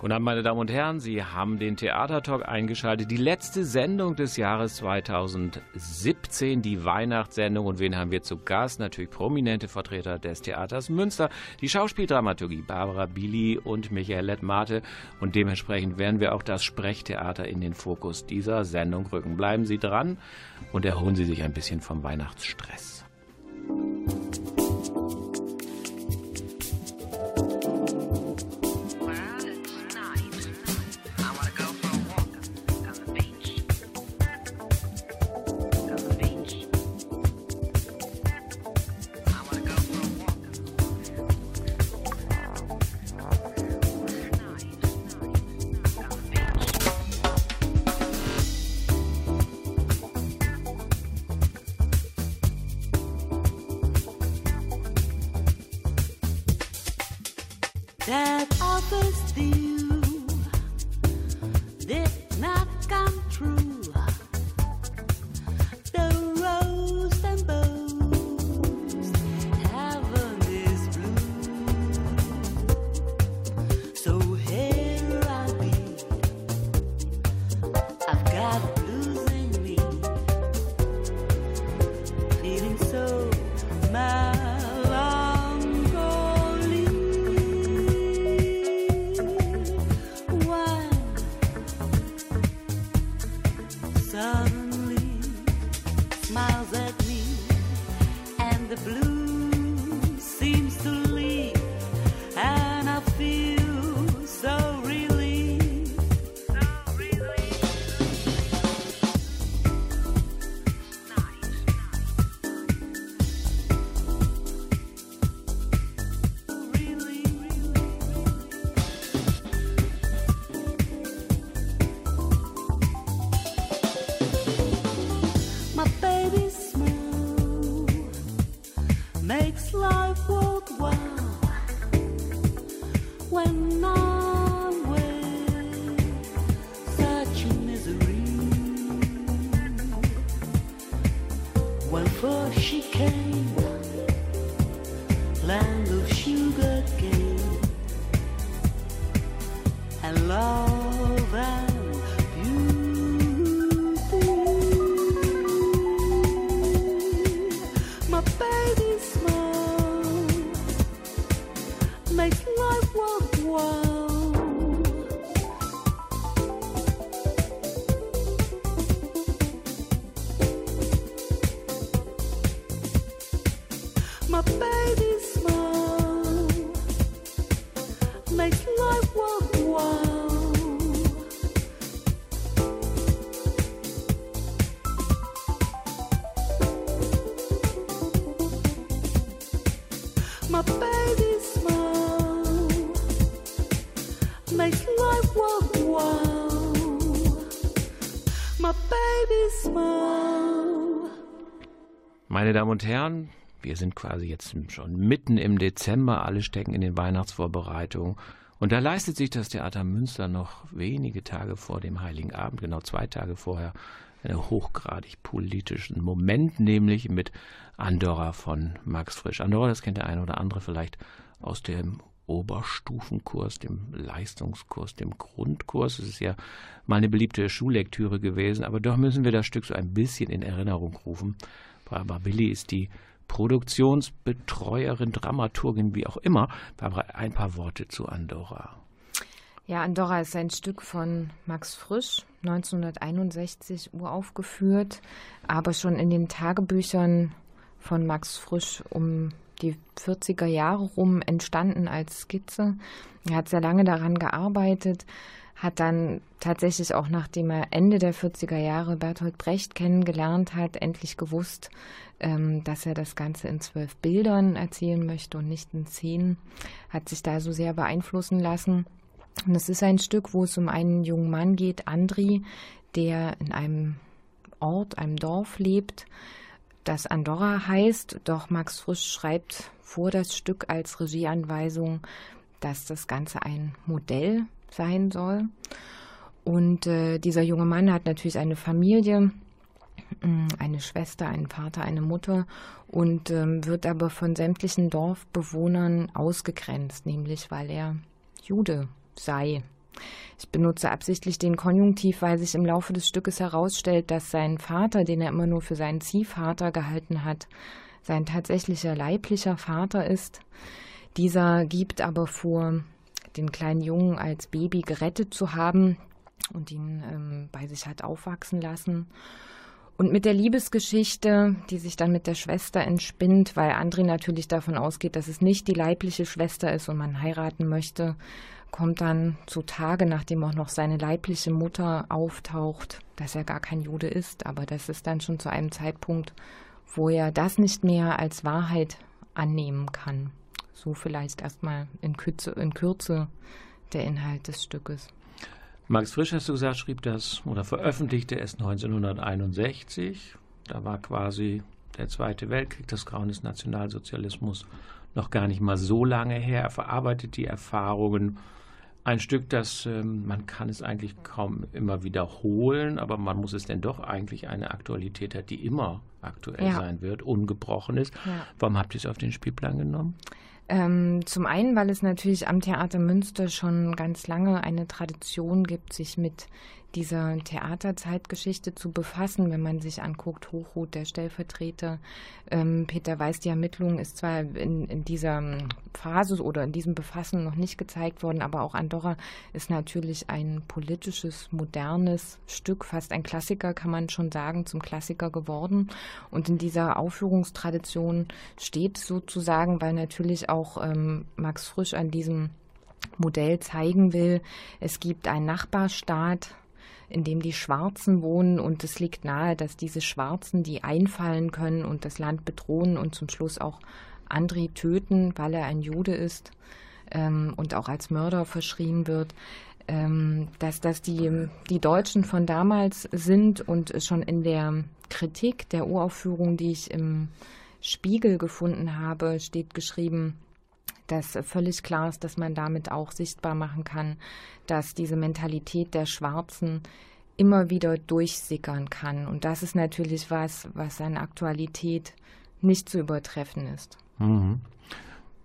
Guten Abend, meine Damen und Herren. Sie haben den Theatertalk eingeschaltet. Die letzte Sendung des Jahres 2017, die Weihnachtssendung. Und wen haben wir zu Gast? Natürlich prominente Vertreter des Theaters Münster. Die Schauspieldramaturgie Barbara Bili und Michael Lettmate. Und dementsprechend werden wir auch das Sprechtheater in den Fokus dieser Sendung rücken. Bleiben Sie dran und erholen Sie sich ein bisschen vom Weihnachtsstress. Meine Damen und Herren, wir sind quasi jetzt schon mitten im Dezember, alle stecken in den Weihnachtsvorbereitungen. Und da leistet sich das Theater Münster noch wenige Tage vor dem Heiligen Abend, genau zwei Tage vorher, einen hochgradig politischen Moment, nämlich mit Andorra von Max Frisch. Andorra, das kennt der eine oder andere vielleicht aus dem Oberstufenkurs, dem Leistungskurs, dem Grundkurs. Es ist ja mal eine beliebte Schullektüre gewesen, aber doch müssen wir das Stück so ein bisschen in Erinnerung rufen. Barbara Willi ist die Produktionsbetreuerin, Dramaturgin, wie auch immer. Barbara, ein paar Worte zu Andorra. Ja, Andorra ist ein Stück von Max Frisch, 1961 uraufgeführt, aber schon in den Tagebüchern von Max Frisch um die 40er Jahre rum entstanden als Skizze. Er hat sehr lange daran gearbeitet, hat dann tatsächlich auch nachdem er Ende der 40er Jahre Bertolt Brecht kennengelernt hat, endlich gewusst, ähm, dass er das Ganze in zwölf Bildern erzählen möchte und nicht in zehn, hat sich da so sehr beeinflussen lassen. Und es ist ein Stück, wo es um einen jungen Mann geht, Andri, der in einem Ort, einem Dorf lebt, das Andorra heißt, doch Max Frisch schreibt vor das Stück als Regieanweisung, dass das Ganze ein Modell sein soll. Und äh, dieser junge Mann hat natürlich eine Familie, mm, eine Schwester, einen Vater, eine Mutter und ähm, wird aber von sämtlichen Dorfbewohnern ausgegrenzt, nämlich weil er Jude sei. Ich benutze absichtlich den Konjunktiv, weil sich im Laufe des Stückes herausstellt, dass sein Vater, den er immer nur für seinen Ziehvater gehalten hat, sein tatsächlicher leiblicher Vater ist. Dieser gibt aber vor, den kleinen Jungen als Baby gerettet zu haben und ihn ähm, bei sich hat aufwachsen lassen. Und mit der Liebesgeschichte, die sich dann mit der Schwester entspinnt, weil André natürlich davon ausgeht, dass es nicht die leibliche Schwester ist und man heiraten möchte, kommt dann zutage, nachdem auch noch seine leibliche Mutter auftaucht, dass er gar kein Jude ist. Aber das ist dann schon zu einem Zeitpunkt, wo er das nicht mehr als Wahrheit annehmen kann. So vielleicht erstmal in Kürze, in Kürze der Inhalt des Stückes. Max Frisch, hast du gesagt, schrieb das oder veröffentlichte es 1961. Da war quasi der Zweite Weltkrieg, das Grauen des Nationalsozialismus noch gar nicht mal so lange her. Er verarbeitet die Erfahrungen ein Stück, das ähm, man kann es eigentlich kaum immer wiederholen, aber man muss es denn doch eigentlich eine Aktualität hat, die immer aktuell ja. sein wird, ungebrochen ist. Ja. Warum habt ihr es auf den Spielplan genommen? Ähm, zum einen, weil es natürlich am Theater Münster schon ganz lange eine Tradition gibt, sich mit dieser Theaterzeitgeschichte zu befassen, wenn man sich anguckt, Hochroth, der Stellvertreter, ähm, Peter Weiß, die Ermittlung ist zwar in, in dieser Phase oder in diesem Befassen noch nicht gezeigt worden, aber auch Andorra ist natürlich ein politisches, modernes Stück, fast ein Klassiker, kann man schon sagen, zum Klassiker geworden. Und in dieser Aufführungstradition steht sozusagen, weil natürlich auch ähm, Max Frisch an diesem Modell zeigen will, es gibt einen Nachbarstaat, in dem die Schwarzen wohnen und es liegt nahe, dass diese Schwarzen, die einfallen können und das Land bedrohen und zum Schluss auch André töten, weil er ein Jude ist ähm, und auch als Mörder verschrien wird, ähm, dass das die, die Deutschen von damals sind und schon in der Kritik der Uraufführung, die ich im Spiegel gefunden habe, steht geschrieben, dass völlig klar ist, dass man damit auch sichtbar machen kann, dass diese Mentalität der Schwarzen immer wieder durchsickern kann. Und das ist natürlich was, was an Aktualität nicht zu übertreffen ist. Mhm.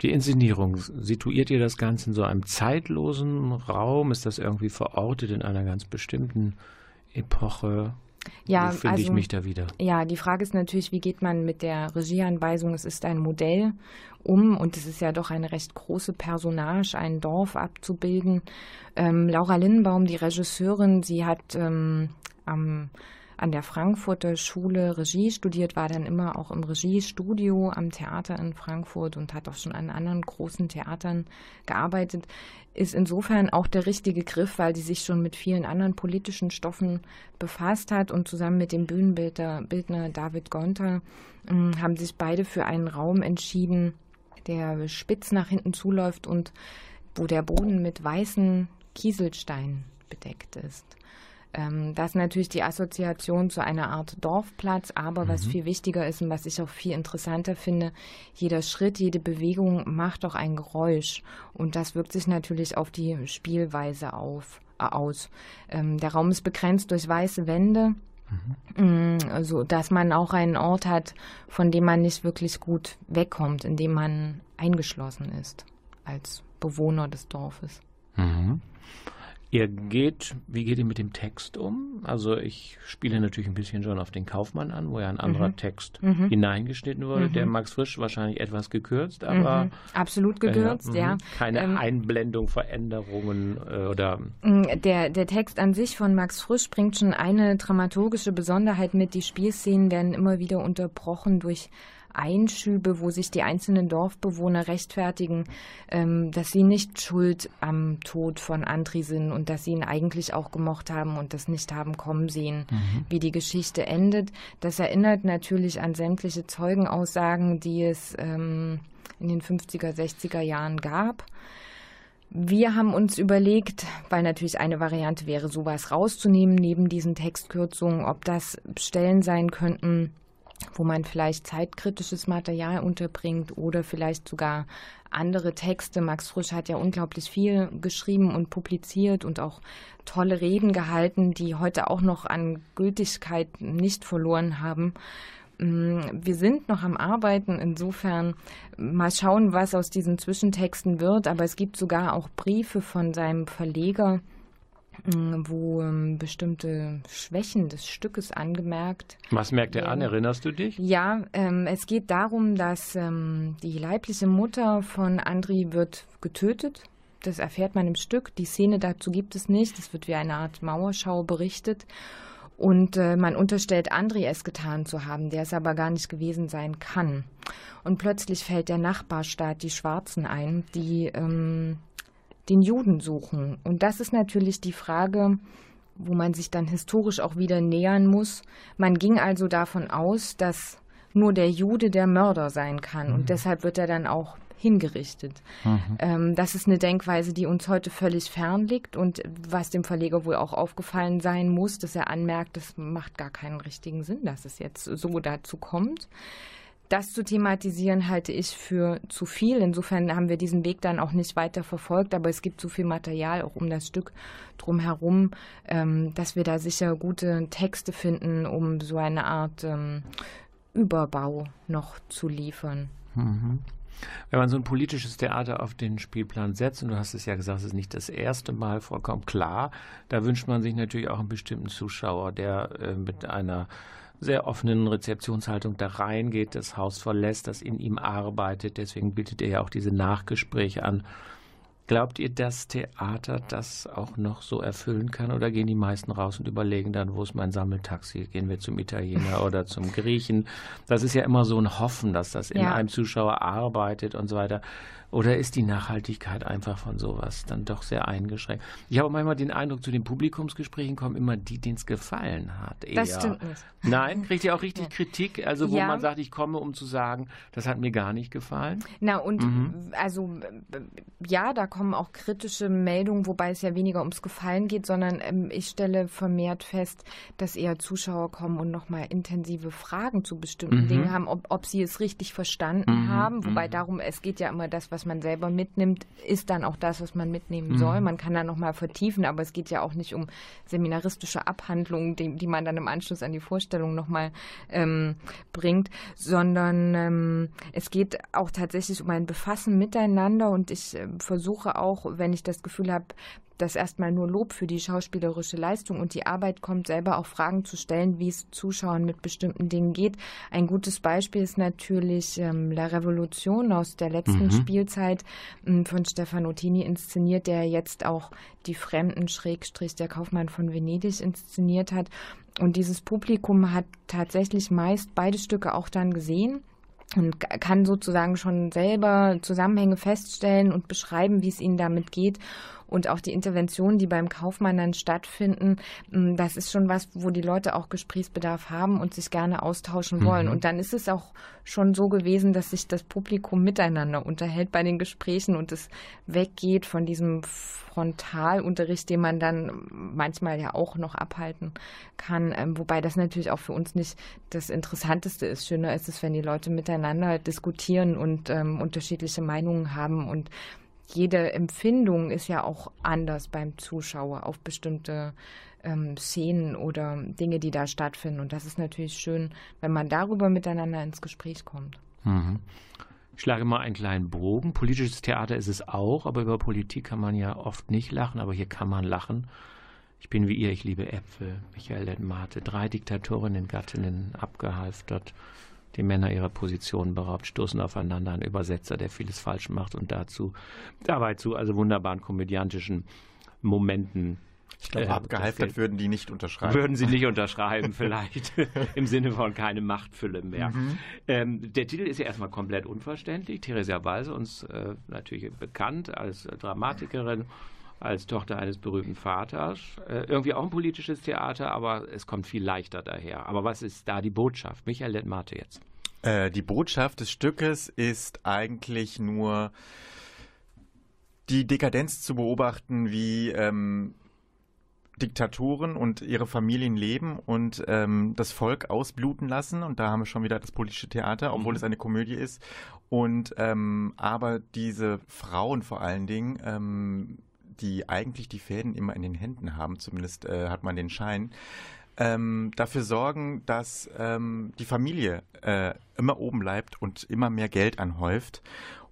Die Inszenierung, situiert ihr das Ganze in so einem zeitlosen Raum? Ist das irgendwie verortet in einer ganz bestimmten Epoche? Ja, finde also, ich mich da wieder? Ja, die Frage ist natürlich, wie geht man mit der Regieanweisung, es ist ein Modell, um, und es ist ja doch eine recht große Personage, ein Dorf abzubilden. Ähm, Laura Lindenbaum, die Regisseurin, sie hat ähm, am an der Frankfurter Schule Regie studiert, war dann immer auch im Regiestudio am Theater in Frankfurt und hat auch schon an anderen großen Theatern gearbeitet. Ist insofern auch der richtige Griff, weil sie sich schon mit vielen anderen politischen Stoffen befasst hat und zusammen mit dem Bühnenbildner Bildner David Gonter äh, haben sich beide für einen Raum entschieden, der spitz nach hinten zuläuft und wo der Boden mit weißen Kieselsteinen bedeckt ist. Ähm, das ist natürlich die Assoziation zu einer Art Dorfplatz, aber mhm. was viel wichtiger ist und was ich auch viel interessanter finde, jeder Schritt, jede Bewegung macht auch ein Geräusch und das wirkt sich natürlich auf die Spielweise auf, äh, aus. Ähm, der Raum ist begrenzt durch weiße Wände. Mhm. Also, dass man auch einen Ort hat, von dem man nicht wirklich gut wegkommt, in dem man eingeschlossen ist als Bewohner des Dorfes. Mhm. Ihr geht, wie geht ihr mit dem Text um? Also ich spiele natürlich ein bisschen schon auf den Kaufmann an, wo ja ein anderer mhm. Text mhm. hineingeschnitten wurde. Mhm. Der Max Frisch wahrscheinlich etwas gekürzt, aber mhm. absolut gekürzt, äh, ja. Keine ähm, Einblendung, Veränderungen äh, oder. Mm, der der Text an sich von Max Frisch bringt schon eine dramaturgische Besonderheit mit. Die Spielszenen werden immer wieder unterbrochen durch Einschübe, wo sich die einzelnen Dorfbewohner rechtfertigen, ähm, dass sie nicht schuld am Tod von Andri sind und dass sie ihn eigentlich auch gemocht haben und das nicht haben kommen sehen, mhm. wie die Geschichte endet. Das erinnert natürlich an sämtliche Zeugenaussagen, die es ähm, in den 50er, 60er Jahren gab. Wir haben uns überlegt, weil natürlich eine Variante wäre, sowas rauszunehmen neben diesen Textkürzungen, ob das Stellen sein könnten, wo man vielleicht zeitkritisches Material unterbringt oder vielleicht sogar andere Texte. Max Frisch hat ja unglaublich viel geschrieben und publiziert und auch tolle Reden gehalten, die heute auch noch an Gültigkeit nicht verloren haben. Mm, wir sind noch am Arbeiten, insofern mal schauen, was aus diesen Zwischentexten wird, aber es gibt sogar auch Briefe von seinem Verleger, wo ähm, bestimmte Schwächen des Stückes angemerkt. Was merkt er an? Erinnerst du dich? Ja, ähm, es geht darum, dass ähm, die leibliche Mutter von Andri wird getötet. Das erfährt man im Stück. Die Szene dazu gibt es nicht. Es wird wie eine Art Mauerschau berichtet. Und äh, man unterstellt Andri es getan zu haben, der es aber gar nicht gewesen sein kann. Und plötzlich fällt der Nachbarstaat die Schwarzen ein, die ähm, den Juden suchen. Und das ist natürlich die Frage, wo man sich dann historisch auch wieder nähern muss. Man ging also davon aus, dass nur der Jude der Mörder sein kann. Mhm. Und deshalb wird er dann auch hingerichtet. Mhm. Ähm, das ist eine Denkweise, die uns heute völlig fern liegt und was dem Verleger wohl auch aufgefallen sein muss, dass er anmerkt, das macht gar keinen richtigen Sinn, dass es jetzt so dazu kommt. Das zu thematisieren halte ich für zu viel. Insofern haben wir diesen Weg dann auch nicht weiter verfolgt, aber es gibt zu viel Material auch um das Stück drumherum, ähm, dass wir da sicher gute Texte finden, um so eine Art ähm, Überbau noch zu liefern. Mhm. Wenn man so ein politisches Theater auf den Spielplan setzt, und du hast es ja gesagt, es ist nicht das erste Mal vollkommen klar, da wünscht man sich natürlich auch einen bestimmten Zuschauer, der äh, mit einer sehr offenen Rezeptionshaltung da reingeht, das Haus verlässt, das in ihm arbeitet. Deswegen bietet er ja auch diese Nachgespräche an. Glaubt ihr, dass Theater das auch noch so erfüllen kann oder gehen die meisten raus und überlegen dann, wo ist mein Sammeltaxi? Gehen wir zum Italiener oder zum Griechen? Das ist ja immer so ein Hoffen, dass das in ja. einem Zuschauer arbeitet und so weiter. Oder ist die Nachhaltigkeit einfach von sowas dann doch sehr eingeschränkt? Ich habe manchmal den Eindruck, zu den Publikumsgesprächen kommen immer die, denen es gefallen hat. Eher. Das stimmt nicht. Nein, kriegt ihr auch richtig Kritik? Also wo ja. man sagt, ich komme, um zu sagen, das hat mir gar nicht gefallen? Na und mhm. also ja, da kommen auch kritische Meldungen, wobei es ja weniger ums Gefallen geht, sondern ähm, ich stelle vermehrt fest, dass eher Zuschauer kommen und nochmal intensive Fragen zu bestimmten mhm. Dingen haben, ob, ob sie es richtig verstanden mhm. haben. Wobei mhm. darum, es geht ja immer das, was man selber mitnimmt, ist dann auch das, was man mitnehmen mhm. soll. Man kann da nochmal vertiefen, aber es geht ja auch nicht um seminaristische Abhandlungen, die, die man dann im Anschluss an die Vorstellung nochmal ähm, bringt, sondern ähm, es geht auch tatsächlich um ein Befassen miteinander und ich äh, versuche auch, wenn ich das Gefühl habe, dass erstmal nur Lob für die schauspielerische Leistung und die Arbeit kommt, selber auch Fragen zu stellen, wie es Zuschauern mit bestimmten Dingen geht. Ein gutes Beispiel ist natürlich ähm, La Revolution aus der letzten mhm. Spielzeit ähm, von Stefano Tini inszeniert, der jetzt auch die Fremden Schrägstrich der Kaufmann von Venedig inszeniert hat. Und dieses Publikum hat tatsächlich meist beide Stücke auch dann gesehen und kann sozusagen schon selber Zusammenhänge feststellen und beschreiben, wie es ihnen damit geht und auch die Interventionen, die beim Kaufmann dann stattfinden, mm, das ist schon was, wo die Leute auch Gesprächsbedarf haben und sich gerne austauschen wollen. Mhm. Und dann ist es auch schon so gewesen, dass sich das Publikum miteinander unterhält bei den Gesprächen und es weggeht von diesem Frontalunterricht, den man dann manchmal ja auch noch abhalten kann. Ähm, wobei das natürlich auch für uns nicht das Interessanteste ist. Schöner ist es, wenn die Leute miteinander diskutieren und ähm, unterschiedliche Meinungen haben und jede Empfindung ist ja auch anders beim Zuschauer auf bestimmte ähm, Szenen oder Dinge, die da stattfinden. Und das ist natürlich schön, wenn man darüber miteinander ins Gespräch kommt. Mhm. Ich schlage mal einen kleinen Bogen. Politisches Theater ist es auch, aber über Politik kann man ja oft nicht lachen, aber hier kann man lachen. Ich bin wie ihr, ich liebe Äpfel. Michael Detmate, drei Diktatorinnen, Gattinnen abgehalftert die Männer ihrer Position beraubt, stoßen aufeinander, ein Übersetzer, der vieles falsch macht und dazu, dabei zu also wunderbaren komödiantischen Momenten ich glaube, äh, abgehalftert würden die nicht unterschreiben. Würden sie nicht unterschreiben, vielleicht. Im Sinne von keine Machtfülle mehr. Mhm. Ähm, der Titel ist ja erstmal komplett unverständlich. Theresia Walse, uns äh, natürlich bekannt als Dramatikerin, als Tochter eines berühmten Vaters. Äh, irgendwie auch ein politisches Theater, aber es kommt viel leichter daher. Aber was ist da die Botschaft? Michael Lettmate jetzt. Äh, die Botschaft des Stückes ist eigentlich nur die Dekadenz zu beobachten, wie ähm, Diktaturen und ihre Familien leben und ähm, das Volk ausbluten lassen. Und da haben wir schon wieder das politische Theater, obwohl mhm. es eine Komödie ist. Und ähm, aber diese Frauen vor allen Dingen, ähm, die eigentlich die Fäden immer in den Händen haben, zumindest äh, hat man den Schein, ähm, dafür sorgen, dass ähm, die Familie äh, immer oben bleibt und immer mehr Geld anhäuft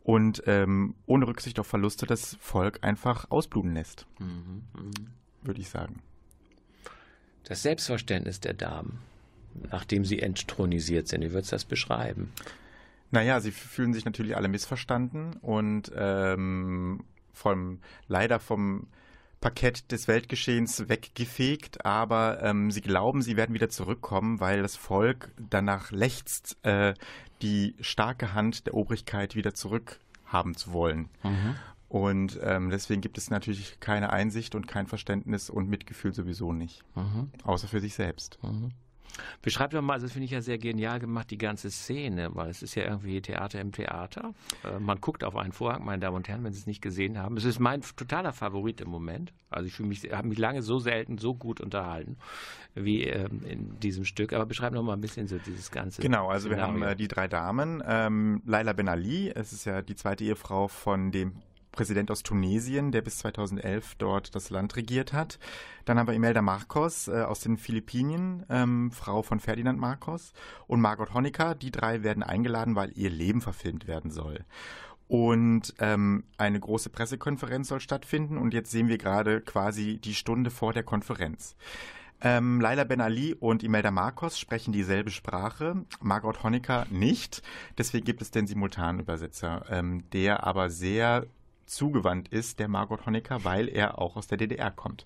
und ähm, ohne Rücksicht auf Verluste das Volk einfach ausbluten lässt. Mhm, mh. Würde ich sagen. Das Selbstverständnis der Damen, nachdem sie entthronisiert sind, wie würdest du das beschreiben? Naja, sie fühlen sich natürlich alle missverstanden und ähm, vom, leider vom Parkett des Weltgeschehens weggefegt, aber ähm, sie glauben, sie werden wieder zurückkommen, weil das Volk danach lechzt, äh, die starke Hand der Obrigkeit wieder zurückhaben zu wollen. Mhm. Und ähm, deswegen gibt es natürlich keine Einsicht und kein Verständnis und Mitgefühl sowieso nicht. Mhm. Außer für sich selbst. Mhm. Beschreib doch mal, also das finde ich ja sehr genial gemacht, die ganze Szene, weil es ist ja irgendwie Theater im Theater. Äh, man guckt auf einen Vorhang, meine Damen und Herren, wenn Sie es nicht gesehen haben. Es ist mein totaler Favorit im Moment. Also ich mich, habe mich lange so selten so gut unterhalten wie ähm, in diesem Stück. Aber beschreib noch mal ein bisschen so dieses ganze. Genau, also Szenario. wir haben äh, die drei Damen. Ähm, Laila Ben Ali, es ist ja die zweite Ehefrau von dem Präsident aus Tunesien, der bis 2011 dort das Land regiert hat. Dann haben wir Imelda Marcos äh, aus den Philippinen, ähm, Frau von Ferdinand Marcos und Margot Honecker. Die drei werden eingeladen, weil ihr Leben verfilmt werden soll. Und ähm, eine große Pressekonferenz soll stattfinden und jetzt sehen wir gerade quasi die Stunde vor der Konferenz. Ähm, Laila Ben Ali und Imelda Marcos sprechen dieselbe Sprache, Margot Honecker nicht. Deswegen gibt es den Simultanübersetzer, ähm, der aber sehr zugewandt ist, der Margot Honecker, weil er auch aus der DDR kommt.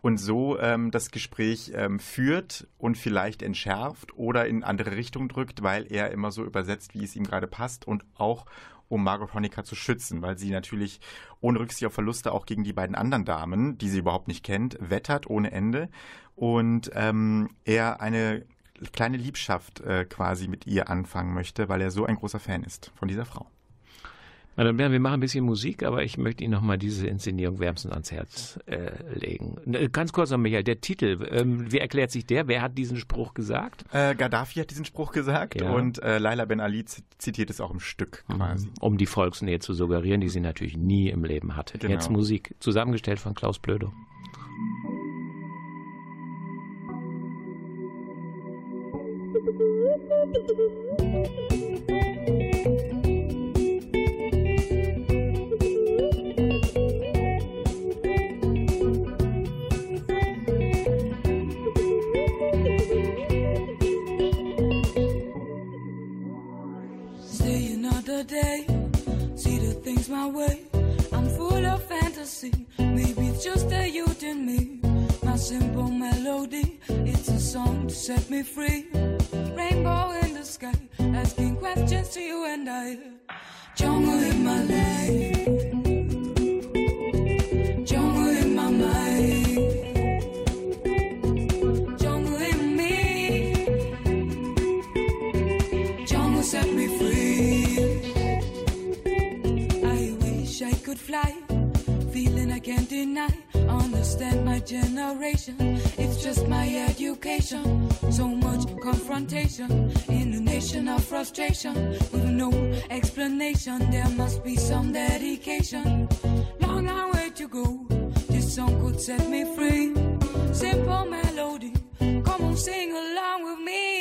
Und so ähm, das Gespräch ähm, führt und vielleicht entschärft oder in andere Richtung drückt, weil er immer so übersetzt, wie es ihm gerade passt und auch um Margot Honecker zu schützen, weil sie natürlich ohne Rücksicht auf Verluste auch gegen die beiden anderen Damen, die sie überhaupt nicht kennt, wettert ohne Ende und ähm, er eine kleine Liebschaft äh, quasi mit ihr anfangen möchte, weil er so ein großer Fan ist von dieser Frau. Madame Bern, wir machen ein bisschen Musik, aber ich möchte Ihnen noch mal diese Inszenierung wärmstens ans Herz äh, legen. Äh, ganz kurz noch, Michael, der Titel, ähm, wie erklärt sich der? Wer hat diesen Spruch gesagt? Äh, Gaddafi hat diesen Spruch gesagt ja. und äh, Laila Ben Ali zitiert es auch im Stück mhm. quasi. Um die Volksnähe zu suggerieren, die sie natürlich nie im Leben hatte. Genau. Jetzt Musik, zusammengestellt von Klaus Blödo. day. See the things my way. I'm full of fantasy. Maybe it's just the youth in me. My simple melody. It's a song to set me free. Rainbow in the sky. Asking questions to you and I. Jungle in my life. Fly. Feeling I can't deny. Understand my generation. It's just my education. So much confrontation in a nation of frustration. With no explanation, there must be some dedication. Long, long way to go. This song could set me free. Simple melody. Come on, sing along with me.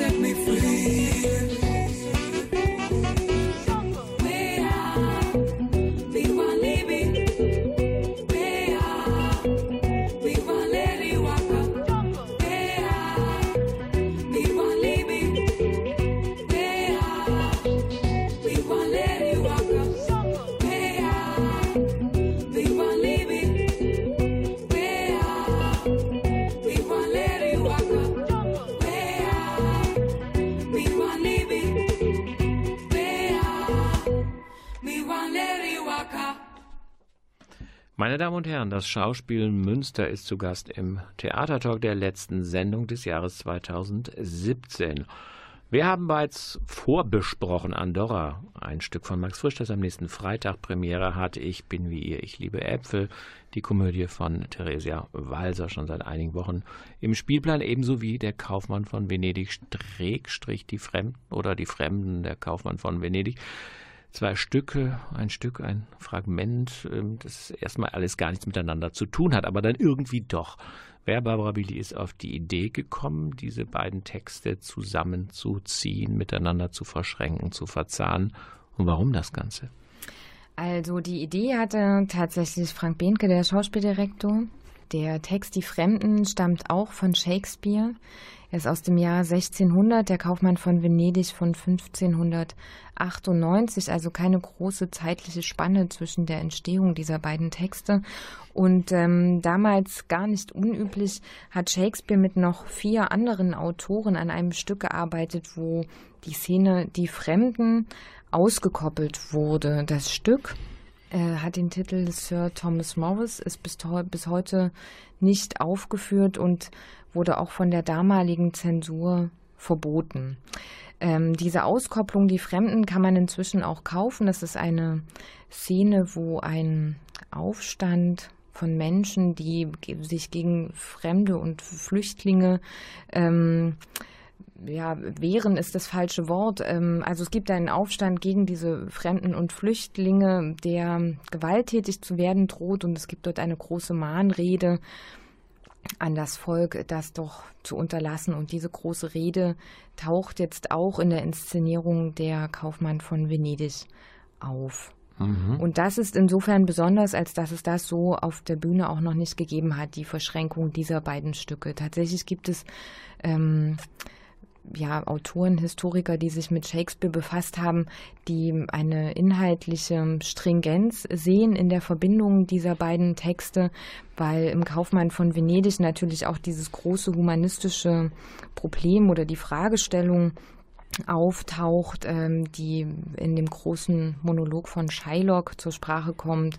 Meine Damen und Herren, das Schauspiel Münster ist zu Gast im Theatertalk der letzten Sendung des Jahres 2017. Wir haben bereits vorbesprochen Andorra, ein Stück von Max Frisch, das am nächsten Freitag Premiere hat. Ich bin wie ihr, ich liebe Äpfel, die Komödie von Theresia Walser schon seit einigen Wochen im Spielplan, ebenso wie der Kaufmann von Venedig, Strich die Fremden oder die Fremden, der Kaufmann von Venedig zwei Stücke, ein Stück, ein Fragment, ähm, das erstmal alles gar nichts miteinander zu tun hat, aber dann irgendwie doch. Wer Barbara Billy ist auf die Idee gekommen, diese beiden Texte zusammenzuziehen, miteinander zu verschränken, zu verzahnen und warum das Ganze? Also die Idee hatte tatsächlich Frank Behnke, der Schauspieldirektor. Der Text Die Fremden stammt auch von Shakespeare. Er ist aus dem Jahr 1600, der Kaufmann von Venedig von 1598, also keine große zeitliche Spanne zwischen der Entstehung dieser beiden Texte. Und ähm, damals gar nicht unüblich hat Shakespeare mit noch vier anderen Autoren an einem Stück gearbeitet, wo die Szene Die Fremden ausgekoppelt wurde. Das Stück äh, hat den Titel Sir Thomas Morris, ist bis, bis heute nicht aufgeführt und wurde auch von der damaligen Zensur verboten. Ähm, diese Auskopplung, die Fremden, kann man inzwischen auch kaufen. Das ist eine Szene, wo ein Aufstand von Menschen, die sich gegen Fremde und Flüchtlinge ähm, ja, wehren ist das falsche Wort. Ähm, also es gibt einen Aufstand gegen diese Fremden und Flüchtlinge, der gewalttätig zu werden droht und es gibt dort eine große Mahnrede an das Volk, das doch zu unterlassen. Und diese große Rede taucht jetzt auch in der Inszenierung der Kaufmann von Venedig auf. Mhm. Und das ist insofern besonders, als dass es das so auf der Bühne auch noch nicht gegeben hat, die Verschränkung dieser beiden Stücke. Tatsächlich gibt es ähm, ja, Autoren, Historiker, die sich mit Shakespeare befasst haben, die eine inhaltliche Stringenz sehen in der Verbindung dieser beiden Texte, weil im Kaufmann von Venedig natürlich auch dieses große humanistische Problem oder die Fragestellung auftaucht, ähm, die in dem großen Monolog von Shylock zur Sprache kommt.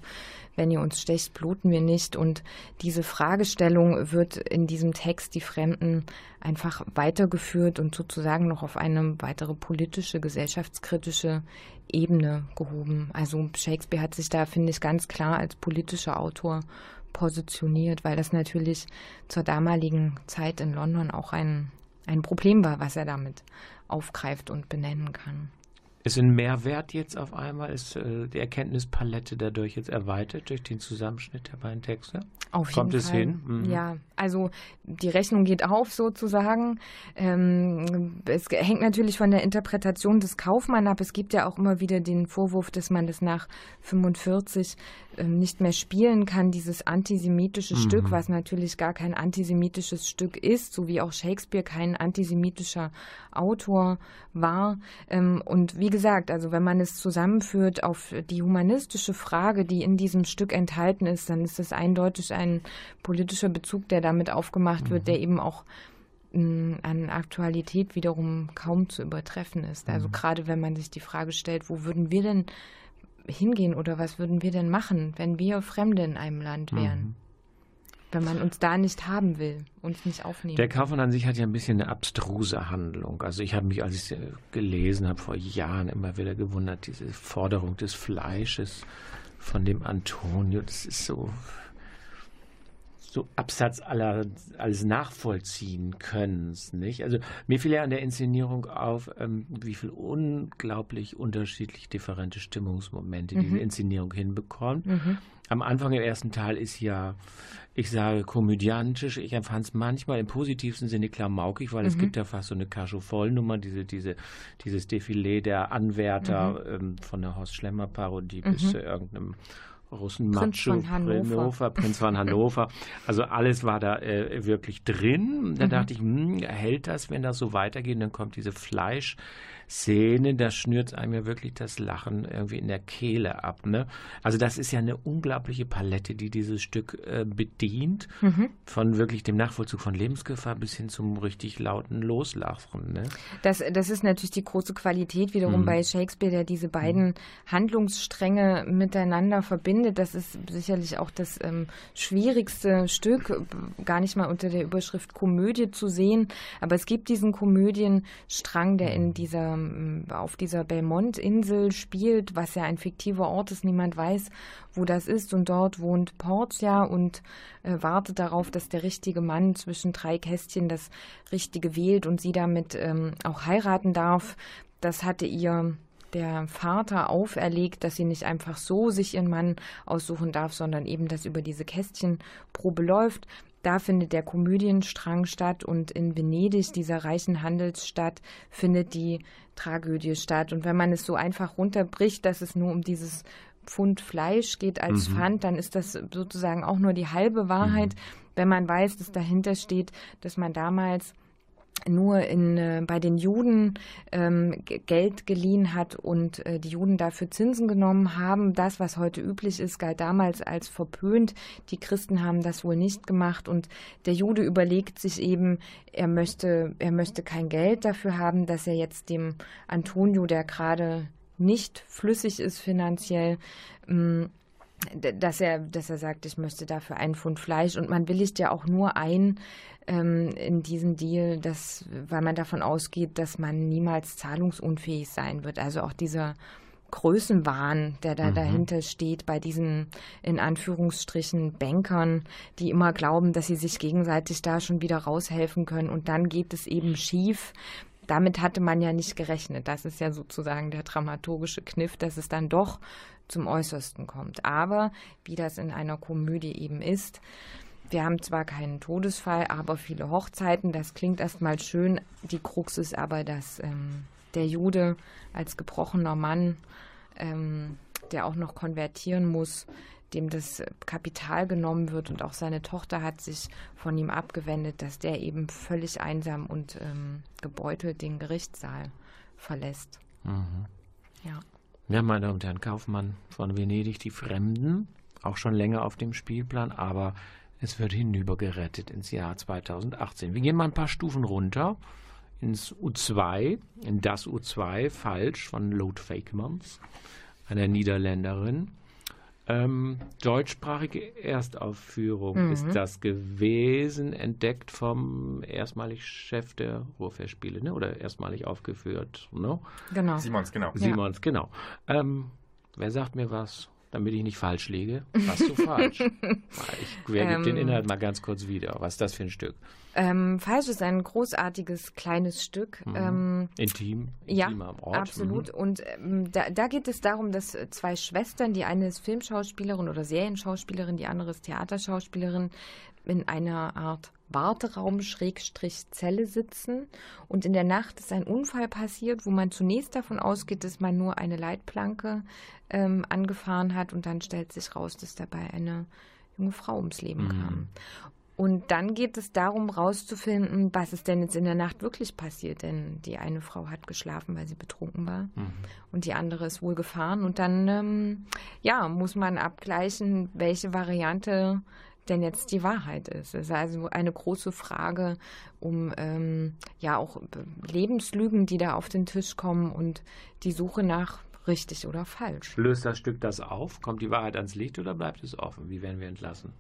Wenn ihr uns stecht, bluten wir nicht. Und diese Fragestellung wird in diesem Text die Fremden einfach weitergeführt und sozusagen noch auf eine weitere politische, gesellschaftskritische Ebene gehoben. Also Shakespeare hat sich da, finde ich, ganz klar als politischer Autor positioniert, weil das natürlich zur damaligen Zeit in London auch ein, ein Problem war, was er damit aufgreift und benennen kann. Ist ein Mehrwert jetzt auf einmal? Ist äh, die Erkenntnispalette dadurch jetzt erweitert durch den Zusammenschnitt der beiden Texte? Auf jeden Kommt Fall. es hin? Mhm. Ja, also die Rechnung geht auf sozusagen. Ähm, es hängt natürlich von der Interpretation des Kaufmanns ab. Es gibt ja auch immer wieder den Vorwurf, dass man das nach 45 ähm, nicht mehr spielen kann, dieses antisemitische mhm. Stück, was natürlich gar kein antisemitisches Stück ist, so wie auch Shakespeare kein antisemitischer Autor war. Ähm, und wie gesagt, also wenn man es zusammenführt auf die humanistische Frage, die in diesem Stück enthalten ist, dann ist es eindeutig ein politischer Bezug, der damit aufgemacht wird, der mhm. eben auch mm, an Aktualität wiederum kaum zu übertreffen ist. Also mhm. gerade wenn man sich die Frage stellt, wo würden wir denn hingehen oder was würden wir denn machen, wenn wir Fremde in einem Land wären? Wenn man uns da nicht haben will, uns nicht aufnehmen. Der Kaufmann an sich hat ja ein bisschen eine abstruse Handlung. Also ich habe mich, als ich es gelesen habe, vor Jahren immer wieder gewundert, diese Forderung des Fleisches von dem Antonio, das ist so so Absatz aller, alles nachvollziehen können. Nicht? Also mir fiel ja an der Inszenierung auf, ähm, wie viel unglaublich unterschiedlich differente Stimmungsmomente mhm. diese Inszenierung hinbekommt. Mhm. Am Anfang im ersten Teil ist ja, ich sage komödiantisch, ich empfand es manchmal im positivsten Sinne klamaukig, weil mhm. es gibt ja fast so eine Cacho-Vollnummer, diese, diese, dieses Defilé der Anwärter mhm. ähm, von der Horst Schlemmer-Parodie bis mhm. zu irgendeinem Russenmacho, Prinz von Hannover. Prinz von Hannover. Also alles war da äh, wirklich drin. Da mhm. dachte ich, hm, hält das, wenn das so weitergeht? Und dann kommt diese Fleisch. Szene, da schnürt einem ja wirklich das Lachen irgendwie in der Kehle ab. Ne? Also das ist ja eine unglaubliche Palette, die dieses Stück äh, bedient, mhm. von wirklich dem Nachvollzug von Lebensgefahr bis hin zum richtig lauten Loslachen. Ne? Das, das ist natürlich die große Qualität wiederum mhm. bei Shakespeare, der diese beiden mhm. Handlungsstränge miteinander verbindet. Das ist sicherlich auch das ähm, schwierigste Stück, gar nicht mal unter der Überschrift Komödie zu sehen, aber es gibt diesen Komödienstrang, der in mhm. dieser ähm, auf dieser Belmont-Insel spielt, was ja ein fiktiver Ort ist. Niemand weiß, wo das ist. Und dort wohnt Portia und äh, wartet darauf, dass der richtige Mann zwischen drei Kästchen das Richtige wählt und sie damit ähm, auch heiraten darf. Das hatte ihr der Vater auferlegt, dass sie nicht einfach so sich ihren Mann aussuchen darf, sondern eben das über diese Kästchenprobe läuft. Da findet der Komödienstrang statt und in Venedig, dieser reichen Handelsstadt, findet die Tragödie statt. Und wenn man es so einfach runterbricht, dass es nur um dieses Pfund Fleisch geht als mhm. Pfand, dann ist das sozusagen auch nur die halbe Wahrheit. Mhm. Wenn man weiß, dass dahinter steht, dass man damals nur in, äh, bei den Juden ähm, Geld geliehen hat und äh, die Juden dafür Zinsen genommen haben. Das, was heute üblich ist, galt damals als verpönt. Die Christen haben das wohl nicht gemacht und der Jude überlegt sich eben, er möchte, er möchte kein Geld dafür haben, dass er jetzt dem Antonio, der gerade nicht flüssig ist finanziell, ähm, dass er, dass er sagt, ich möchte dafür einen Pfund Fleisch und man willigt ja auch nur ein ähm, in diesen Deal, dass, weil man davon ausgeht, dass man niemals zahlungsunfähig sein wird. Also auch dieser Größenwahn, der da mhm. dahinter steht bei diesen in Anführungsstrichen Bankern, die immer glauben, dass sie sich gegenseitig da schon wieder raushelfen können und dann geht es eben schief. Damit hatte man ja nicht gerechnet. Das ist ja sozusagen der dramaturgische Kniff, dass es dann doch zum Äußersten kommt. Aber wie das in einer Komödie eben ist, wir haben zwar keinen Todesfall, aber viele Hochzeiten. Das klingt erstmal schön. Die Krux ist aber, dass ähm, der Jude als gebrochener Mann, ähm, der auch noch konvertieren muss, dem das Kapital genommen wird und auch seine Tochter hat sich von ihm abgewendet, dass der eben völlig einsam und ähm, gebeutelt den Gerichtssaal verlässt. Mhm. Ja. Ja, meine Damen und Herren, Kaufmann von Venedig, die Fremden, auch schon länger auf dem Spielplan, aber es wird hinübergerettet ins Jahr 2018. Wir gehen mal ein paar Stufen runter ins U2, in das U2, falsch, von Lode Fakemans, einer Niederländerin. Ähm, deutschsprachige Erstaufführung mhm. ist das gewesen, entdeckt vom erstmalig Chef der Ruhrfestspiele, ne? oder erstmalig aufgeführt. Ne? Genau. Simons, genau. Simons, ja. genau. Ähm, wer sagt mir was? Damit ich nicht falsch liege. Hast du falsch? ich gebe ähm, den Inhalt mal ganz kurz wieder. Was ist das für ein Stück? Ähm, falsch ist ein großartiges kleines Stück. Mhm. Ähm, Intim, ja, Ort. absolut. Mhm. Und ähm, da, da, geht es darum, dass zwei Schwestern, die eine ist Filmschauspielerin oder Serienschauspielerin, die andere ist Theaterschauspielerin, in einer Art Warteraum-Zelle sitzen und in der Nacht ist ein Unfall passiert, wo man zunächst davon ausgeht, dass man nur eine Leitplanke ähm, angefahren hat und dann stellt sich raus, dass dabei eine junge Frau ums Leben mhm. kam. Und dann geht es darum, rauszufinden, was ist denn jetzt in der Nacht wirklich passiert. Denn die eine Frau hat geschlafen, weil sie betrunken war. Mhm. Und die andere ist wohl gefahren. Und dann, ähm, ja, muss man abgleichen, welche Variante denn jetzt die Wahrheit ist. Es ist also eine große Frage um ähm, ja auch Lebenslügen, die da auf den Tisch kommen und die Suche nach richtig oder falsch. Löst das Stück das auf? Kommt die Wahrheit ans Licht oder bleibt es offen? Wie werden wir entlassen?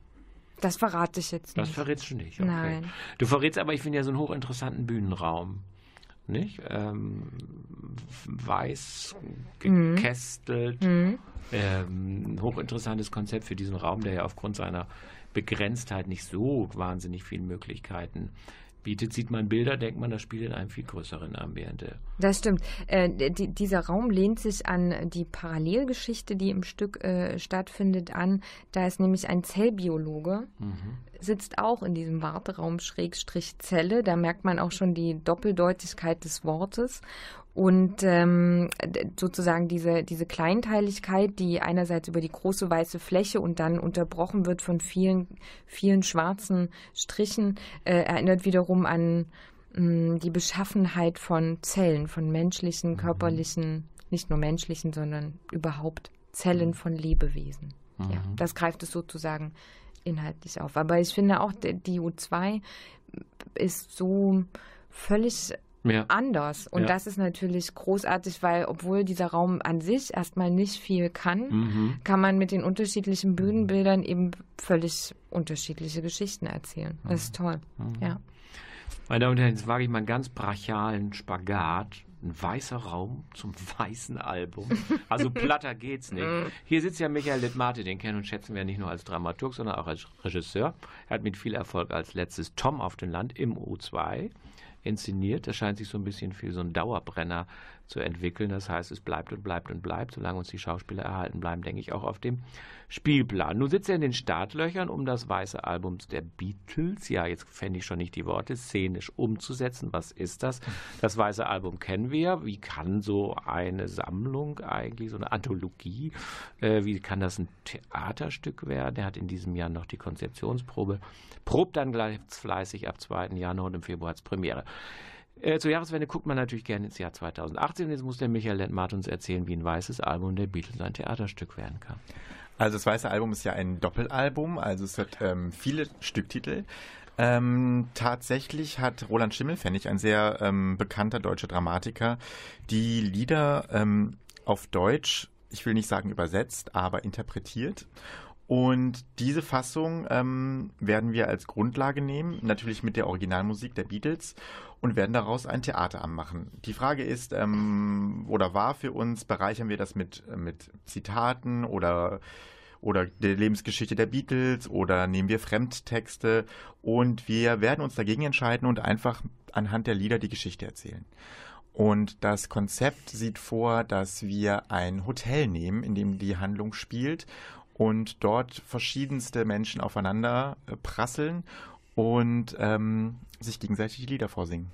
Das verrate ich jetzt nicht. Das verrätst du nicht. Okay. Nein. Du verrätst aber, ich finde ja so einen hochinteressanten Bühnenraum. Nicht? Ähm, weiß mhm. gekästelt. Mhm. Ähm, hochinteressantes Konzept für diesen Raum, der ja aufgrund seiner Begrenztheit nicht so wahnsinnig viele Möglichkeiten bietet, sieht man Bilder, denkt man, das spielt in einem viel größeren Ambiente. Das stimmt. Äh, die, dieser Raum lehnt sich an die Parallelgeschichte, die im Stück äh, stattfindet, an. Da ist nämlich ein Zellbiologe, mhm. sitzt auch in diesem Warteraum Schrägstrich Zelle. Da merkt man auch schon die Doppeldeutigkeit des Wortes. Und ähm, sozusagen diese, diese Kleinteiligkeit, die einerseits über die große weiße Fläche und dann unterbrochen wird von vielen, vielen schwarzen Strichen, äh, erinnert wiederum an mh, mm, die Beschaffenheit von Zellen, von menschlichen, mhm. körperlichen, nicht nur menschlichen, sondern überhaupt Zellen mhm. von Lebewesen. Mhm. Ja, das greift es sozusagen inhaltlich auf. Aber ich finde auch, die U2 ist so völlig ja. anders. Und ja. das ist natürlich großartig, weil obwohl dieser Raum an sich erstmal nicht viel kann, mhm. kann man mit den unterschiedlichen Bühnenbildern eben völlig unterschiedliche Geschichten erzählen. Das ist toll. Mhm. Ja. Meine Damen und Herren, jetzt wage ich mal einen ganz brachialen Spagat. Ein weißer Raum zum weißen Album. Also platter geht's nicht. Mhm. Hier sitzt ja Michael Littmate, den kennen und schätzen wir nicht nur als Dramaturg, sondern auch als Regisseur. Er hat mit viel Erfolg als letztes Tom auf dem Land im U2 inszeniert. Das scheint sich so ein bisschen für so einen Dauerbrenner zu entwickeln. Das heißt, es bleibt und bleibt und bleibt, solange uns die Schauspieler erhalten bleiben, denke ich, auch auf dem Spielplan. Nun sitzt er in den Startlöchern, um das weiße Album der Beatles, ja, jetzt fände ich schon nicht die Worte, szenisch umzusetzen. Was ist das? Das weiße Album kennen wir. Wie kann so eine Sammlung eigentlich, so eine Anthologie, äh, wie kann das ein Theaterstück werden? Er hat in diesem Jahr noch die Konzeptionsprobe, probt dann gleich fleißig ab 2. Januar und im Februar als Premiere. Äh, zur Jahreswende guckt man natürlich gerne ins Jahr 2018. Jetzt muss der Michael Lentmart uns erzählen, wie ein weißes Album der Beatles ein Theaterstück werden kann. Also das weiße Album ist ja ein Doppelalbum, also es hat ähm, viele Stücktitel. Ähm, tatsächlich hat Roland Schimmelfennig, ein sehr ähm, bekannter deutscher Dramatiker, die Lieder ähm, auf Deutsch, ich will nicht sagen übersetzt, aber interpretiert. Und diese Fassung ähm, werden wir als Grundlage nehmen, natürlich mit der Originalmusik der Beatles und werden daraus ein Theater anmachen. Die Frage ist, ähm, oder war für uns, bereichern wir das mit, mit Zitaten oder oder der Lebensgeschichte der Beatles oder nehmen wir Fremdtexte und wir werden uns dagegen entscheiden und einfach anhand der Lieder die Geschichte erzählen. Und das Konzept sieht vor, dass wir ein Hotel nehmen, in dem die Handlung spielt und dort verschiedenste Menschen aufeinander äh, prasseln und ähm, sich gegenseitig die Lieder vorsingen.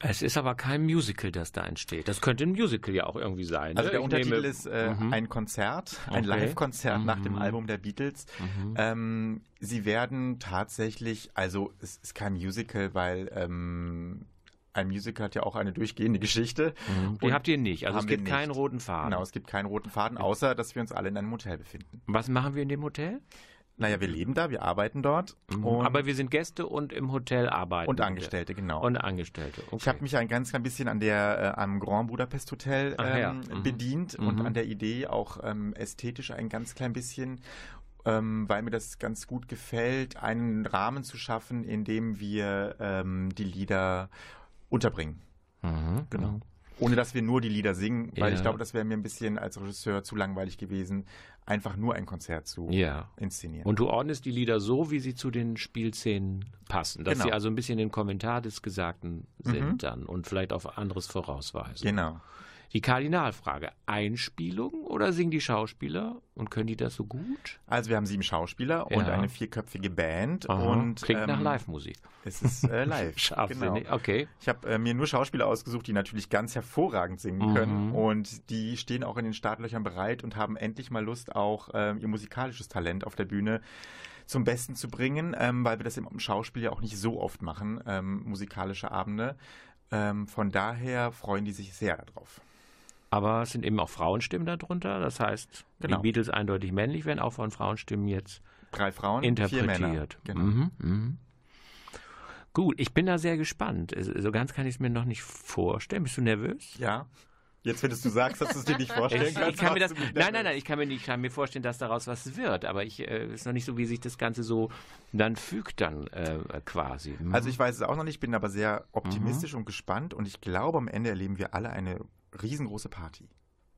Es ist aber kein Musical, das da entsteht. Das könnte ein Musical ja auch irgendwie sein. Also ne? der ich Untertitel nehme... ist äh, mhm. ein Konzert, ein okay. Live-Konzert mhm. nach dem mhm. Album der Beatles. Mhm. Ähm, sie werden tatsächlich, also es ist kein Musical, weil ähm, ein Musical hat ja auch eine durchgehende Geschichte. Mhm. Die habt ihr nicht. Also es gibt keinen roten Faden. Genau, es gibt keinen roten Faden, außer dass wir uns alle in einem Hotel befinden. Was machen wir in dem Hotel? Naja, wir leben da, wir arbeiten dort. Mhm. Aber wir sind Gäste und im Hotel arbeiten. Und Angestellte, genau. Und Angestellte. Okay. Ich habe mich ein ganz klein bisschen an der, äh, am Grand Budapest Hotel ähm, ja. mhm. bedient und mhm. an der Idee auch ähm, ästhetisch ein ganz klein bisschen ähm, weil mir das ganz gut gefällt, einen Rahmen zu schaffen, in dem wir ähm, die Lieder unterbringen. Mhm, genau. Mhm. Ohne dass wir nur die Lieder singen, weil ja. ich glaube, das wäre mir ein bisschen als Regisseur zu langweilig gewesen, einfach nur ein Konzert zu ja. inszenieren. Und du ordnest die Lieder so, wie sie zu den Spielszenen passen, dass genau. sie also ein bisschen den Kommentar des Gesagten sind mhm. dann und vielleicht auf anderes vorausweisen. Genau. Die Kardinalfrage, Einspielung oder singen die Schauspieler und können die das so gut? Also wir haben sieben Schauspieler ja. und eine vierköpfige Band. Aha. und Klingt ähm, nach Live-Musik. Es ist äh, live. genau. okay. Ich habe äh, mir nur Schauspieler ausgesucht, die natürlich ganz hervorragend singen mhm. können und die stehen auch in den Startlöchern bereit und haben endlich mal Lust, auch äh, ihr musikalisches Talent auf der Bühne zum Besten zu bringen, ähm, weil wir das im Schauspiel ja auch nicht so oft machen, ähm, musikalische Abende. Ähm, von daher freuen die sich sehr darauf. Aber es sind eben auch Frauenstimmen darunter. Das heißt, genau. die Beatles eindeutig männlich werden, auch von Frauenstimmen jetzt Drei Frauen, interpretiert. Genau. Mhm, mh. Gut, ich bin da sehr gespannt. So ganz kann ich es mir noch nicht vorstellen. Bist du nervös? Ja. Jetzt, wenn du sagst, dass du es dir nicht vorstellen ich, kannst. Ich kann mir das, nein, nein, nein, ich kann mir, nicht, ich kann mir vorstellen, dass daraus was wird. Aber ich äh, ist noch nicht so, wie sich das Ganze so dann fügt, dann äh, quasi. Mhm. Also ich weiß es auch noch nicht, bin aber sehr optimistisch mhm. und gespannt und ich glaube, am Ende erleben wir alle eine riesengroße Party.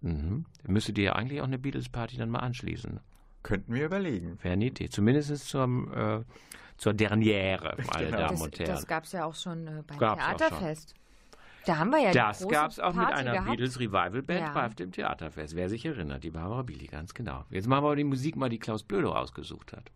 Mhm. Müsste dir ja eigentlich auch eine Beatles-Party dann mal anschließen. Könnten wir überlegen. Wäre eine Idee. Zumindest zum, äh, zur Derniere, meine Genau. Damen Das, und Herren. das gab es ja auch schon äh, beim Gab's Theaterfest. Da haben wir ja die Das gab es auch mit Party einer gehabt. Beatles Revival Band Ja. bei dem Theaterfest. Wer sich erinnert, die Barbara Billy, ganz genau. Jetzt machen wir aber die Musik mal, die Klaus Blödo ausgesucht hat.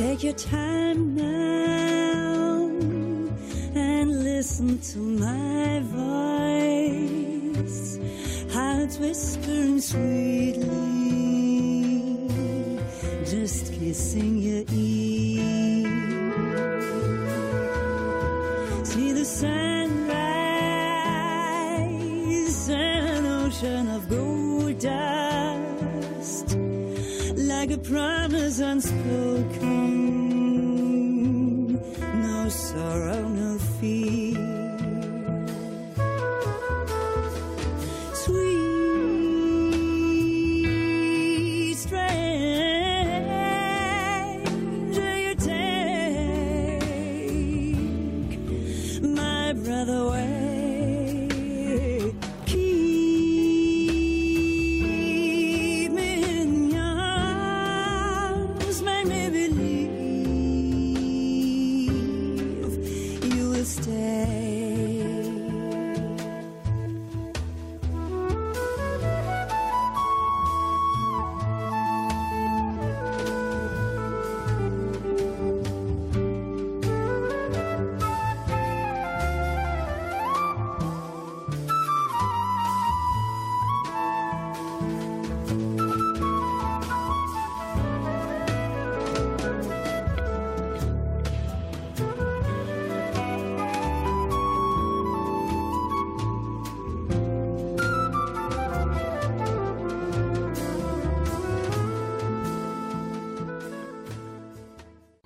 Take your time now and listen to my voice. How it's whispering sweetly, just kissing your ear. See the sunrise, an ocean of gold dust like a promise unspoken.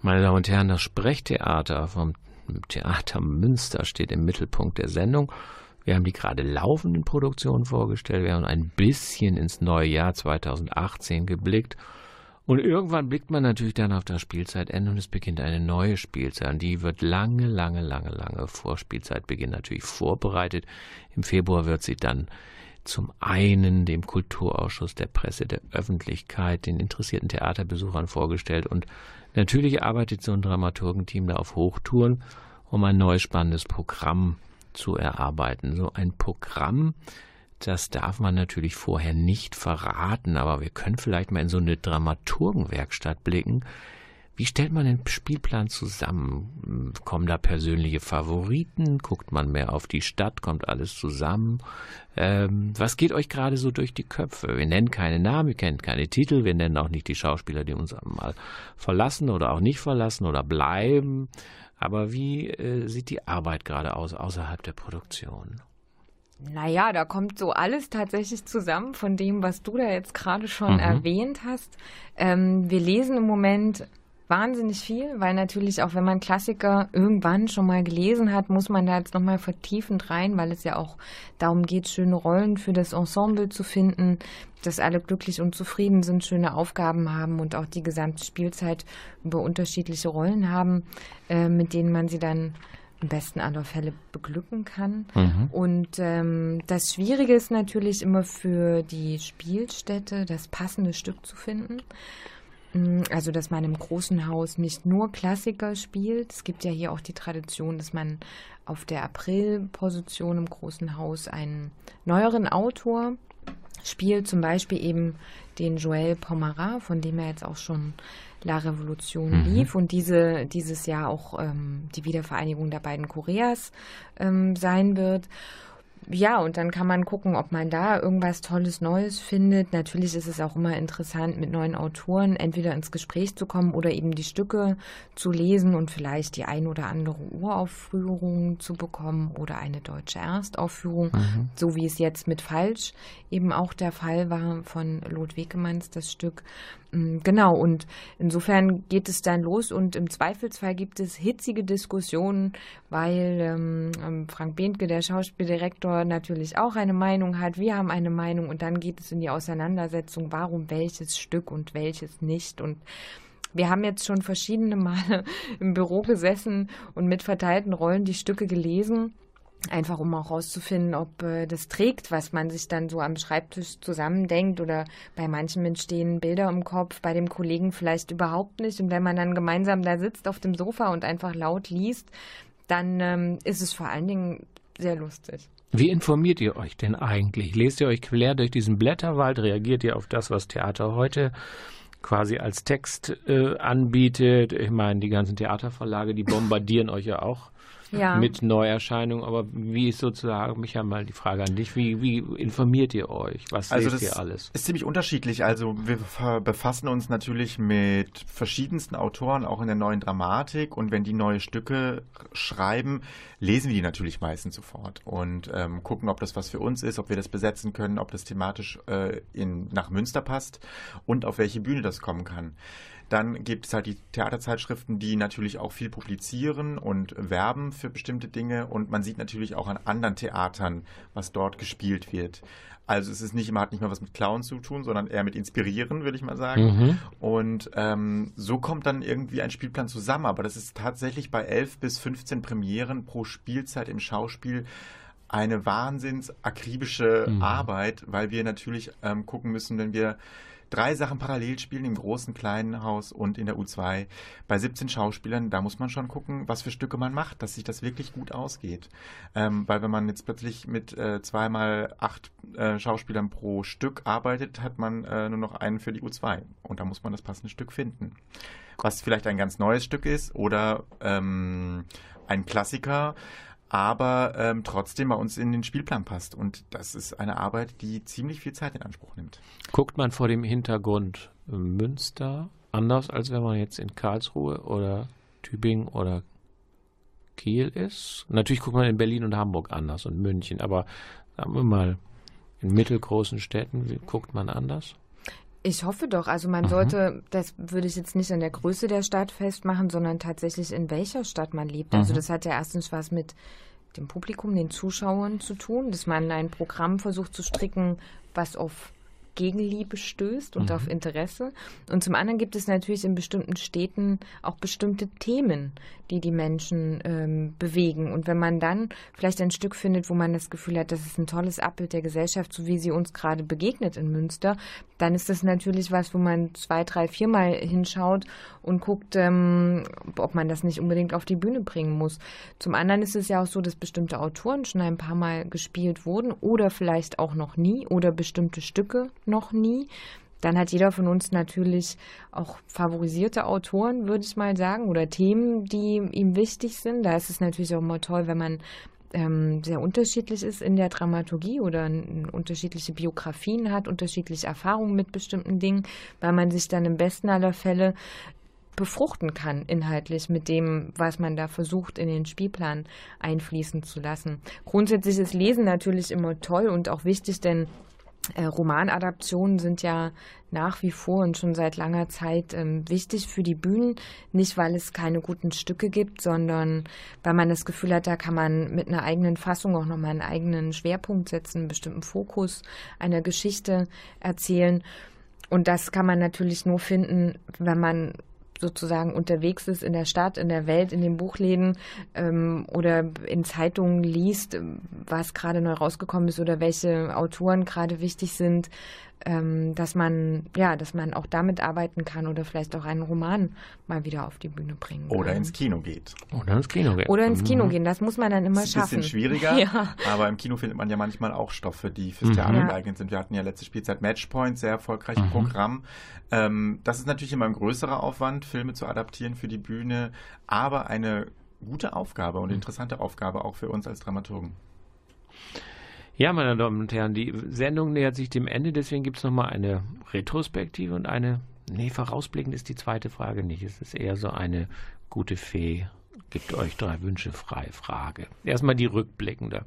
Meine Damen und Herren, das Sprechtheater vom Theater Münster steht im Mittelpunkt der Sendung. Wir haben die gerade laufenden Produktionen vorgestellt. Wir haben ein bisschen ins neue Jahr 2018 geblickt. Und irgendwann blickt man natürlich dann auf das Spielzeitende und es beginnt eine neue Spielzeit. Und die wird lange, lange, lange, lange vor Spielzeitbeginn natürlich vorbereitet. Im Februar wird sie dann zum einen dem Kulturausschuss der Presse, der Öffentlichkeit, den interessierten Theaterbesuchern vorgestellt. Und natürlich arbeitet so ein Dramaturgenteam da auf Hochtouren, um ein neues spannendes Programm zu erarbeiten. So ein Programm, das darf man natürlich vorher nicht verraten, aber wir können vielleicht mal in so eine Dramaturgenwerkstatt blicken. Wie stellt man den Spielplan zusammen? Kommen da persönliche Favoriten? Guckt man mehr auf die Stadt? Kommt alles zusammen? Ähm, was geht euch gerade so durch die Köpfe? Wir nennen keine Namen, wir kennen keine Titel, wir nennen auch nicht die Schauspieler, die uns mal verlassen oder auch nicht verlassen oder bleiben. Aber wie äh, sieht die Arbeit gerade aus außerhalb der Produktion? Naja, da kommt so alles tatsächlich zusammen von dem, was du da jetzt gerade schon Mhm. erwähnt hast. Ähm, wir lesen im Moment wahnsinnig viel, weil natürlich auch wenn man Klassiker irgendwann schon mal gelesen hat, muss man da jetzt nochmal vertiefend rein, weil es ja auch darum geht, schöne Rollen für das Ensemble zu finden, dass alle glücklich und zufrieden sind, schöne Aufgaben haben und auch die gesamte Spielzeit über unterschiedliche Rollen haben, äh, mit denen man sie dann im besten aller Fälle beglücken kann. Und ähm, das Schwierige ist natürlich immer für die Spielstätte, das passende Stück zu finden. Mm, Also, dass man im großen Haus nicht nur Klassiker spielt. Es gibt ja hier auch die Tradition, dass man auf der April-Position im großen Haus einen neueren Autor spielt, zum Beispiel eben den Joël Pomarat, von dem er jetzt auch schon La Revolution lief und diese, dieses Jahr auch ähm, die Wiedervereinigung der beiden Koreas ähm, sein wird. Ja, und dann kann man gucken, ob man da irgendwas Tolles Neues findet. Natürlich ist es auch immer interessant, mit neuen Autoren entweder ins Gespräch zu kommen oder eben die Stücke zu lesen und vielleicht die ein oder andere Uraufführung zu bekommen oder eine deutsche Erstaufführung, so wie es jetzt mit Falsch eben auch der Fall war von Lot Wekemanns, das Stück. Mm, genau, und insofern geht es dann los und im Zweifelsfall gibt es hitzige Diskussionen, weil ähm, ähm, Frank Behntke, der Schauspieldirektor, natürlich auch eine Meinung hat, wir haben eine Meinung und dann geht es in die Auseinandersetzung, warum welches Stück und welches nicht. Und wir haben jetzt schon verschiedene Male im Büro gesessen und mit verteilten Rollen die Stücke gelesen Einfach um auch rauszufinden, ob äh, das trägt, was man sich dann so am Schreibtisch zusammendenkt oder bei manchen entstehen Bilder im Kopf, bei dem Kollegen vielleicht überhaupt nicht. Und wenn man dann gemeinsam da sitzt auf dem Sofa und einfach laut liest, dann ähm, ist es vor allen Dingen sehr lustig. Wie informiert ihr euch denn eigentlich? Lest ihr euch quer durch diesen Blätterwald? Reagiert ihr auf das, was Theater heute quasi als Text äh, anbietet? Ich meine, die ganzen Theaterverlage, die bombardieren euch ja auch ja. mit Neuerscheinungen. Aber wie ist sozusagen, Micha, mal die Frage an dich, wie, wie informiert ihr euch? Was also lest ihr alles? ist ziemlich unterschiedlich. Also wir befassen uns natürlich mit verschiedensten Autoren, auch in der neuen Dramatik. Und wenn die neue Stücke schreiben, lesen wir die natürlich meistens sofort und ähm, gucken, ob das was für uns ist, ob wir das besetzen können, ob das thematisch äh, in, nach Münster passt und auf welche Bühne das kommen kann. Dann gibt es halt die Theaterzeitschriften, die natürlich auch viel publizieren und werben für bestimmte Dinge. Und man sieht natürlich auch an anderen Theatern, was dort gespielt wird. Also es ist nicht immer, hat nicht mal was mit Clown zu tun, sondern eher mit Inspirieren, würde ich mal sagen. Mhm. Und ähm, so kommt dann irgendwie ein Spielplan zusammen. Aber das ist tatsächlich bei 11 bis 15 Premieren pro Spielzeit im Schauspiel eine wahnsinns akribische mhm. Arbeit, weil wir natürlich ähm, gucken müssen, wenn wir drei Sachen parallel spielen, im großen, kleinen Haus und in der U2. Bei 17 Schauspielern, da muss man schon gucken, was für Stücke man macht, dass sich das wirklich gut ausgeht. Ähm, weil wenn man jetzt plötzlich mit äh, zweimal acht äh, Schauspielern pro Stück arbeitet, hat man äh, nur noch einen für die U2. Und da muss man das passende Stück finden. Was vielleicht ein ganz neues Stück ist oder ähm, ein Klassiker aber ähm, trotzdem bei uns in den Spielplan passt. Und das ist eine Arbeit, die ziemlich viel Zeit in Anspruch nimmt. Guckt man vor dem Hintergrund Münster anders, als wenn man jetzt in Karlsruhe oder Tübingen oder Kiel ist? Natürlich guckt man in Berlin und Hamburg anders und München, aber sagen wir mal, in mittelgroßen Städten guckt man anders? Ich hoffe doch. Also man mhm. sollte, das würde ich jetzt nicht an der Größe der Stadt festmachen, sondern tatsächlich in welcher Stadt man lebt. Also mhm. das hat ja erstens was mit dem Publikum, den Zuschauern zu tun, dass man ein Programm versucht zu stricken, was auf Gegenliebe stößt und mhm. auf Interesse. Und zum anderen gibt es natürlich in bestimmten Städten auch bestimmte Themen, die die Menschen ähm, bewegen. Und wenn man dann vielleicht ein Stück findet, wo man das Gefühl hat, das ist ein tolles Abbild der Gesellschaft, so wie sie uns gerade begegnet in Münster, dann ist das natürlich was, wo man zwei, drei, viermal hinschaut und guckt, ähm, ob man das nicht unbedingt auf die Bühne bringen muss. Zum anderen ist es ja auch so, dass bestimmte Autoren schon ein paar Mal gespielt wurden oder vielleicht auch noch nie oder bestimmte Stücke noch nie. Dann hat jeder von uns natürlich auch favorisierte Autoren, würde ich mal sagen, oder Themen, die ihm wichtig sind. Da ist es natürlich auch immer toll, wenn man ähm, sehr unterschiedlich ist in der Dramaturgie oder unterschiedliche Biografien hat, unterschiedliche Erfahrungen mit bestimmten Dingen, weil man sich dann im besten aller Fälle befruchten kann inhaltlich mit dem, was man da versucht in den Spielplan einfließen zu lassen. Grundsätzlich ist Lesen natürlich immer toll und auch wichtig, denn äh, Romanadaptionen sind ja nach wie vor und schon seit langer Zeit ähm, wichtig für die Bühnen. Nicht, weil es keine guten Stücke gibt, sondern weil man das Gefühl hat, da kann man mit einer eigenen Fassung auch nochmal einen eigenen Schwerpunkt setzen, einen bestimmten Fokus einer Geschichte erzählen. Und das kann man natürlich nur finden, wenn man sozusagen unterwegs ist in der Stadt, in der Welt, in den Buchläden ähm, oder in Zeitungen liest, was gerade neu rausgekommen ist oder welche Autoren gerade wichtig sind, ähm, dass man ja, dass man auch damit arbeiten kann oder vielleicht auch einen Roman mal wieder auf die Bühne bringen kann. Oder ins Kino geht. Oder ins Kino geht. Oder ins Kino mhm. gehen, das muss man dann immer schaffen. Das ist ein bisschen schwieriger, ja. aber im Kino findet man ja manchmal auch Stoffe, die fürs mhm. Theater ja. geeignet sind. Wir hatten ja letzte Spielzeit Matchpoint, sehr erfolgreiches mhm. Programm. Ähm, das ist natürlich immer ein größerer Aufwand, Filme zu adaptieren für die Bühne, aber eine gute Aufgabe und mhm. interessante Aufgabe auch für uns als Dramaturgen. Ja, meine Damen und Herren, die Sendung nähert sich dem Ende, deswegen gibt es nochmal eine Retrospektive und eine, nee, vorausblickend ist die zweite Frage nicht. Es ist eher so eine gute Fee, gibt euch drei Wünsche frei Frage. Erstmal die rückblickende.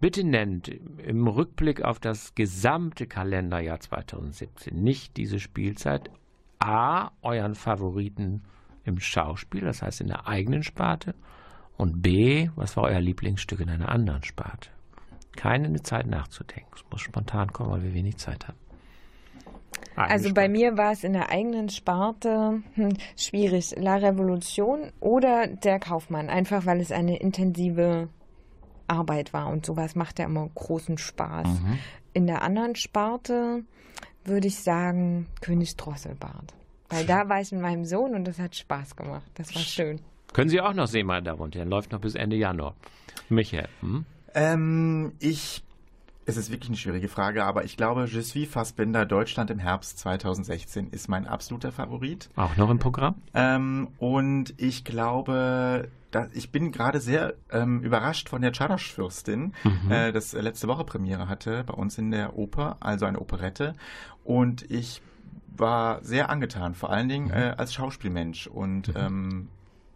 Bitte nennt im Rückblick auf das gesamte Kalenderjahr 2017, nicht diese Spielzeit, A, euren Favoriten im Schauspiel, das heißt in der eigenen Sparte, und B, was war euer Lieblingsstück in einer anderen Sparte? Keine Zeit nachzudenken. Es muss spontan kommen, weil wir wenig Zeit haben. Eigene Also bei mir war es in der eigenen Sparte hm, schwierig. La Revolution oder der Kaufmann. Einfach weil es eine intensive Arbeit war und sowas macht ja immer großen Spaß. Mhm. In der anderen Sparte würde ich sagen König Drosselbart. Weil da war ich mit meinem Sohn und das hat Spaß gemacht. Das war schön. Können Sie auch noch sehen, meine Damen und Herren. Läuft noch bis Ende Januar. Michael, hm? Ähm, ich. Es ist wirklich eine schwierige Frage, aber ich glaube, Je suis Fassbinder Deutschland im Herbst 2016 ist mein absoluter Favorit. auch noch im Programm? Ähm, und ich glaube, dass, ich bin gerade sehr ähm, überrascht von der Czardasch-Fürstin, äh, das letzte Woche Premiere hatte bei uns in der Oper, also eine Operette. Und ich war sehr angetan, vor allen Dingen äh, als Schauspielmensch. Und ähm,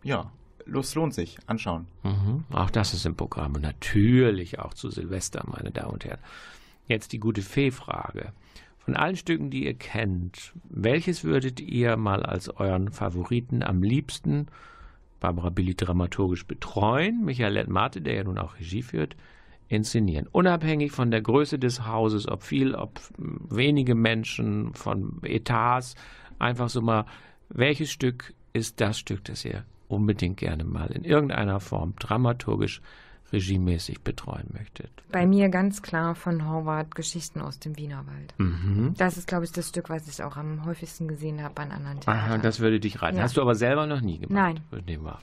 ja, es lohnt sich. Anschauen. Mhm. Auch das ist im Programm. Und natürlich auch zu Silvester, meine Damen und Herren. Jetzt die gute Fee-Frage. Von allen Stücken, die ihr kennt, welches würdet ihr mal als euren Favoriten am liebsten, Barbara Billy dramaturgisch betreuen, Michael Lettmate, der ja nun auch Regie führt, inszenieren? Unabhängig von der Größe des Hauses, ob viel, ob wenige Menschen, von Etats, einfach so mal, welches Stück ist das Stück, das ihr unbedingt gerne mal in irgendeiner Form dramaturgisch, regiemäßig betreuen möchtet? Bei mir ganz klar von Horvath Geschichten aus dem Wienerwald. Mhm. Das ist, glaube ich, das Stück, was ich auch am häufigsten gesehen habe an anderen Aha, Theatern. das würde dich reizen. Ja. Hast du aber selber noch nie gemacht? Nein. Wir.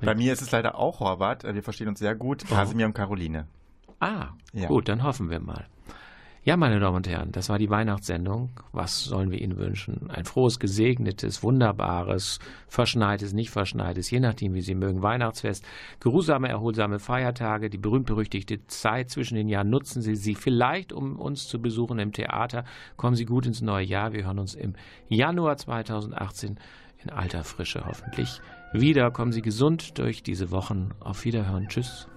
Bei mir ist es leider auch Horvath. Wir verstehen uns sehr gut. Kasimir und Caroline. Ah, Ja. gut, dann hoffen wir mal. Ja, meine Damen und Herren, das war die Weihnachtssendung. Was sollen wir Ihnen wünschen? Ein frohes, gesegnetes, wunderbares, verschneites, nicht verschneites, je nachdem, wie Sie mögen, Weihnachtsfest, geruhsame, erholsame Feiertage, die berühmt-berüchtigte Zeit zwischen den Jahren. Nutzen Sie sie vielleicht, um uns zu besuchen im Theater. Kommen Sie gut ins neue Jahr. Wir hören uns im Januar 2018 in alter Frische hoffentlich wieder. Kommen Sie gesund durch diese Wochen. Auf Wiederhören. Tschüss.